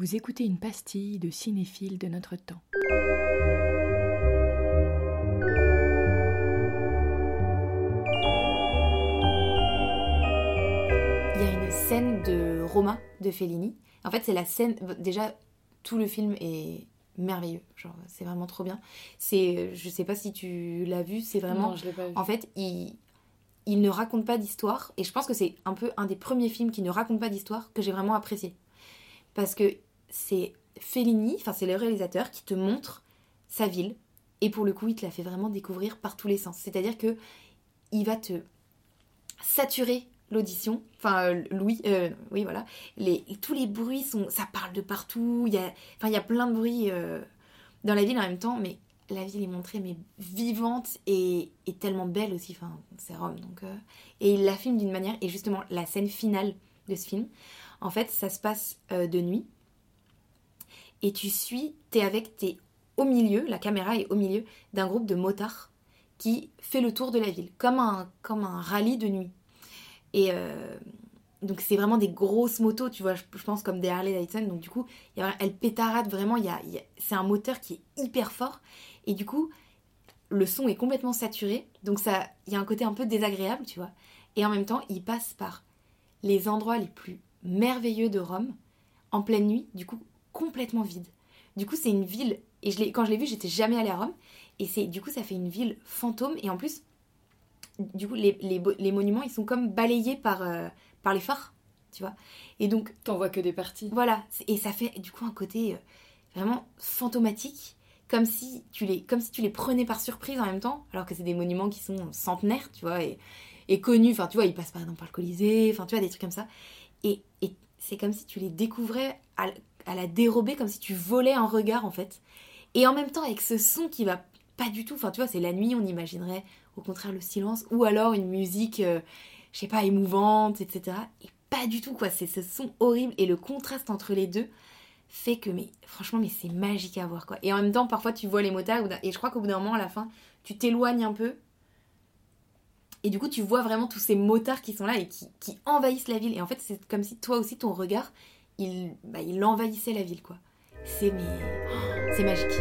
Vous écoutez une pastille de cinéphile de notre temps. Il y a une scène de Roma de Fellini. En fait, c'est la scène. Déjà, tout le film est merveilleux. Genre, c'est vraiment trop bien. C'est, je sais pas si tu l'as vu. C'est vraiment. Non, je l'ai pas vu. En fait, il, il ne raconte pas d'histoire. Et je pense que c'est un peu un des premiers films qui ne raconte pas d'histoire que j'ai vraiment apprécié. Parce que c'est Fellini, enfin c'est le réalisateur qui te montre sa ville. Et pour le coup, il te la fait vraiment découvrir par tous les sens. C'est-à-dire que il va te saturer l'audition. Enfin, euh, euh, oui, voilà. Les, tous les bruits sont. Ça parle de partout. Il y a, enfin, il y a plein de bruits euh, dans la ville en même temps, mais la ville est montrée mais vivante et, tellement belle aussi. Enfin, c'est Rome, donc. et il la filme d'une manière. Et justement, la scène finale de ce film, en fait, ça se passe de nuit. Et tu suis, t'es avec, t'es au milieu, la caméra est au milieu d'un groupe de motards qui fait le tour de la ville, comme un, comme un rallye de nuit. Et euh, donc c'est vraiment des grosses motos, tu vois, je, pense comme des Harley Davidson. Donc du coup, y a, elle pétarade vraiment, y y a- c'est un moteur qui est hyper fort. Et du coup, le son est complètement saturé. Donc ça, il y a un côté un peu désagréable, tu vois. Et en même temps, il passe par les endroits les plus merveilleux de Rome, en pleine nuit, du coup, complètement vide. Du coup, c'est une ville, et je quand je l'ai vu, j'étais jamais allée à Rome, et c'est du coup, ça fait une ville fantôme, et en plus, du coup, les, les, bo- les monuments, ils sont comme balayés par, euh, par les phares, tu vois. Et donc, T'en vois que des parties. voilà, et ça fait du coup un côté euh, vraiment fantomatique, comme si, tu les, comme si tu les prenais par surprise en même temps, alors que c'est des monuments qui sont centenaires, tu vois, et, et connus, enfin tu vois, ils passent par exemple par le Colisée, enfin tu vois, des trucs comme ça. Et, et c'est comme si tu les découvrais à la comme si tu volais un regard en fait. Et en même temps, avec ce son qui va pas du tout, enfin tu vois, c'est la nuit, on imaginerait au contraire le silence, ou alors une musique, euh, je sais pas, émouvante, etc. Et pas du tout, quoi. C'est ce son horrible et le contraste entre les deux fait que, mais franchement, mais c'est magique à voir, quoi. Et en même temps, parfois, tu vois les motards et je crois qu'au bout d'un moment, à la fin, tu t'éloignes un peu. Et du coup, tu vois vraiment tous ces motards qui sont là et qui, qui envahissent la ville. Et en fait, c'est comme si toi aussi, ton regard, il, bah, il envahissait la ville, quoi. C'est mais... oh, c'est magique.